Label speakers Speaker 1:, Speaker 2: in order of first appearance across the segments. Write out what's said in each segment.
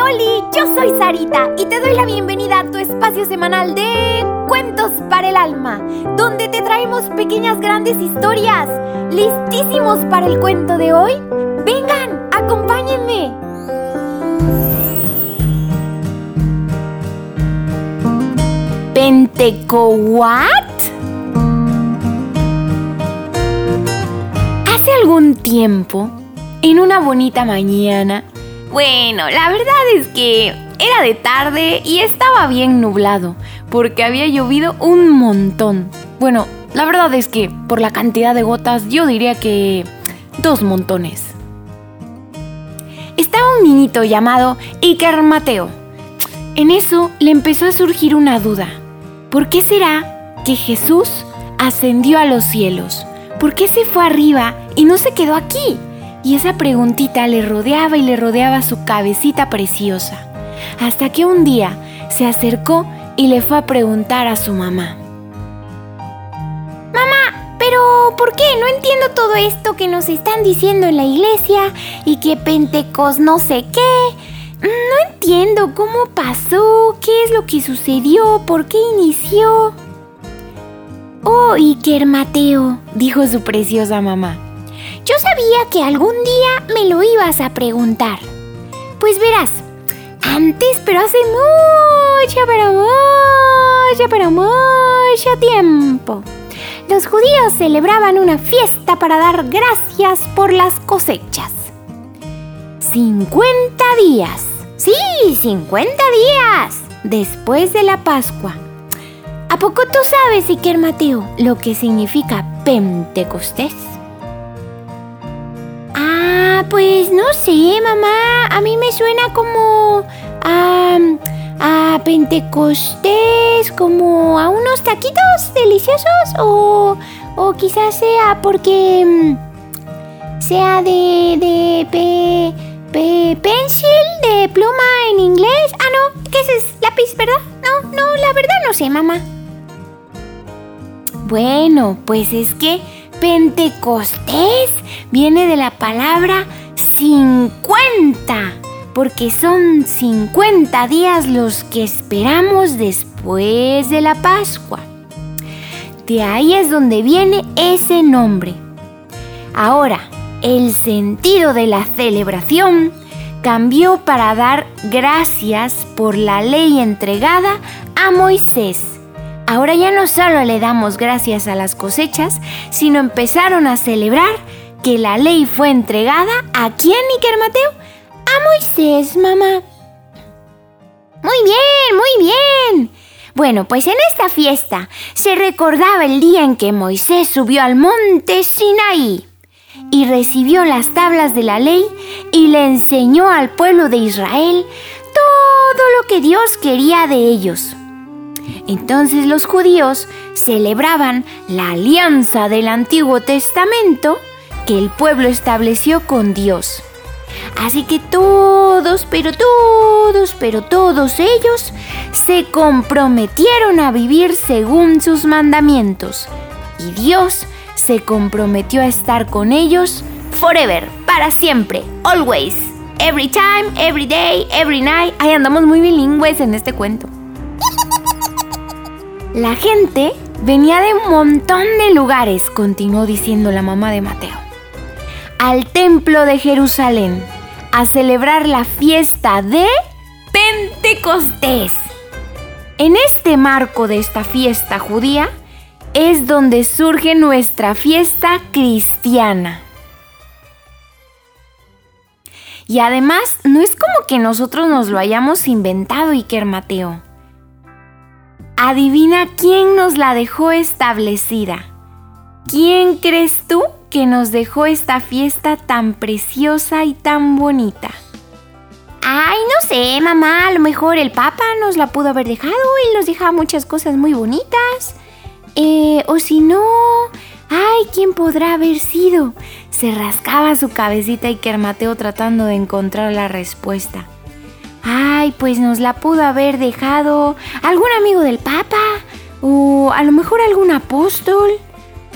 Speaker 1: Yo soy Sarita y te doy la bienvenida a tu espacio semanal de Cuentos para el Alma, donde te traemos pequeñas grandes historias. ¿Listísimos para el cuento de hoy? Vengan, acompáñenme. ¿Pentecoat? Hace algún tiempo, en una bonita mañana, bueno, la verdad es que era de tarde y estaba bien nublado, porque había llovido un montón. Bueno, la verdad es que por la cantidad de gotas yo diría que dos montones. Estaba un niñito llamado Iker Mateo. En eso le empezó a surgir una duda. ¿Por qué será que Jesús ascendió a los cielos? ¿Por qué se fue arriba y no se quedó aquí? Y esa preguntita le rodeaba y le rodeaba su cabecita preciosa, hasta que un día se acercó y le fue a preguntar a su mamá. Mamá, pero ¿por qué? No entiendo todo esto que nos están diciendo en la iglesia y que Pentecos no sé qué. No entiendo cómo pasó, qué es lo que sucedió, por qué inició. Oh, Iker Mateo, dijo su preciosa mamá. Yo sabía que algún día me lo ibas a preguntar. Pues verás, antes, pero hace mucho, pero mucho, pero mucho tiempo, los judíos celebraban una fiesta para dar gracias por las cosechas. 50 días, sí, 50 días después de la Pascua. ¿A poco tú sabes, Iker Mateo, lo que significa Pentecostés? Pues no sé, mamá. A mí me suena como a, a Pentecostés, como a unos taquitos deliciosos o, o quizás sea porque mm, sea de, de pe, pe, pencil, de pluma en inglés. Ah, no, ¿qué es? Lápiz, ¿verdad? No, no, la verdad no sé, mamá. Bueno, pues es que Pentecostés viene de la palabra 50, porque son 50 días los que esperamos después de la Pascua. De ahí es donde viene ese nombre. Ahora, el sentido de la celebración cambió para dar gracias por la ley entregada a Moisés Ahora ya no solo le damos gracias a las cosechas, sino empezaron a celebrar que la ley fue entregada a quién, Iker Mateo? A Moisés, mamá. Muy bien, muy bien. Bueno, pues en esta fiesta se recordaba el día en que Moisés subió al monte Sinaí y recibió las tablas de la ley y le enseñó al pueblo de Israel todo lo que Dios quería de ellos. Entonces los judíos celebraban la alianza del Antiguo Testamento que el pueblo estableció con Dios. Así que todos, pero todos, pero todos ellos se comprometieron a vivir según sus mandamientos. Y Dios se comprometió a estar con ellos forever, para siempre, always, every time, every day, every night. Ahí andamos muy bilingües en este cuento. La gente venía de un montón de lugares, continuó diciendo la mamá de Mateo, al templo de Jerusalén a celebrar la fiesta de Pentecostés. En este marco de esta fiesta judía es donde surge nuestra fiesta cristiana. Y además, no es como que nosotros nos lo hayamos inventado, Iker Mateo. Adivina quién nos la dejó establecida. ¿Quién crees tú que nos dejó esta fiesta tan preciosa y tan bonita? Ay, no sé, mamá, a lo mejor el Papa nos la pudo haber dejado y nos dejaba muchas cosas muy bonitas. Eh, o si no, ay, ¿quién podrá haber sido? Se rascaba su cabecita y Kermateo tratando de encontrar la respuesta. Ay, pues nos la pudo haber dejado algún amigo del Papa o a lo mejor algún apóstol.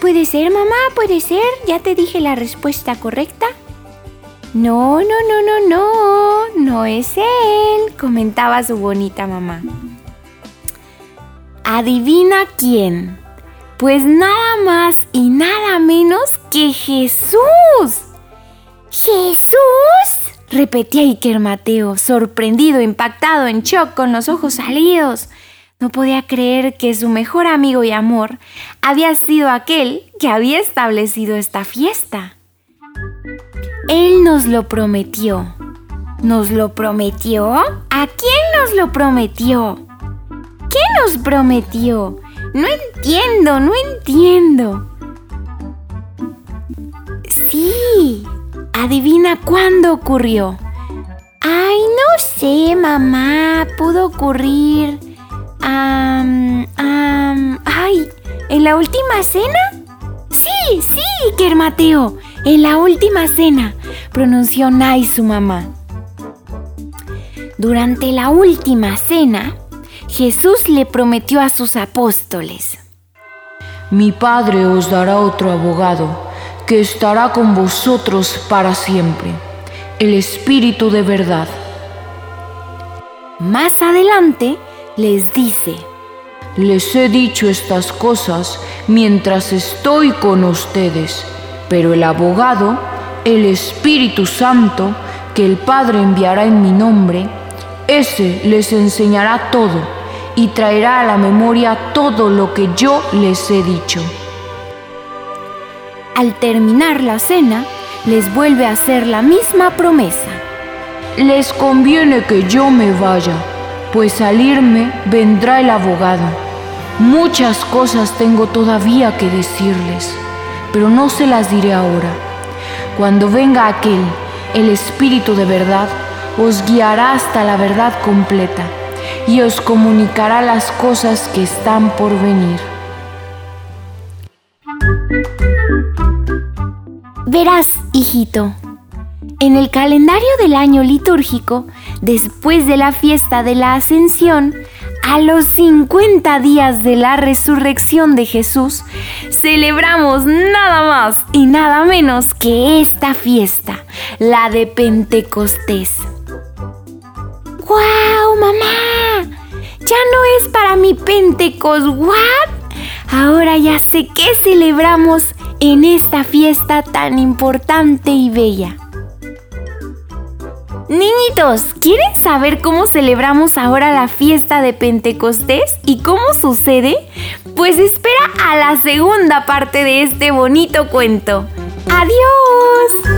Speaker 1: Puede ser, mamá, puede ser. Ya te dije la respuesta correcta. No, no, no, no, no, no es él, comentaba su bonita mamá. Adivina quién. Pues nada más y nada menos que Jesús. ¿Jesús? repetía Iker Mateo, sorprendido, impactado, en shock, con los ojos salidos. No podía creer que su mejor amigo y amor había sido aquel que había establecido esta fiesta. Él nos lo prometió. ¿Nos lo prometió? ¿A quién nos lo prometió? ¿Qué nos prometió? No entiendo, no entiendo. Sí, adivina cuándo ocurrió. Ay, no sé, mamá. Pudo ocurrir. Ay, ¿en la última cena? Sí, sí, Iker Mateo. En la última cena, pronunció Nai su mamá. Durante la última cena, Jesús le prometió a sus apóstoles,
Speaker 2: Mi Padre os dará otro abogado que estará con vosotros para siempre, el Espíritu de verdad.
Speaker 1: Más adelante les dice,
Speaker 2: Les he dicho estas cosas mientras estoy con ustedes pero el abogado, el Espíritu Santo, que el Padre enviará en mi nombre, ese les enseñará todo y traerá a la memoria todo lo que yo les he dicho.
Speaker 1: Al terminar la cena, les vuelve a hacer la misma promesa.
Speaker 2: Les conviene que yo me vaya, pues salirme vendrá el abogado. Muchas cosas tengo todavía que decirles pero no se las diré ahora. Cuando venga aquel, el Espíritu de verdad, os guiará hasta la verdad completa y os comunicará las cosas que están por venir.
Speaker 1: Verás, hijito, en el calendario del año litúrgico, después de la fiesta de la Ascensión, a los 50 días de la resurrección de Jesús, celebramos nada más y nada menos que esta fiesta, la de Pentecostés. ¡Guau, mamá! Ya no es para mi Pentecos, ¿what? Ahora ya sé qué celebramos en esta fiesta tan importante y bella. Niñitos, ¿quieren saber cómo celebramos ahora la fiesta de Pentecostés y cómo sucede? Pues espera a la segunda parte de este bonito cuento. ¡Adiós!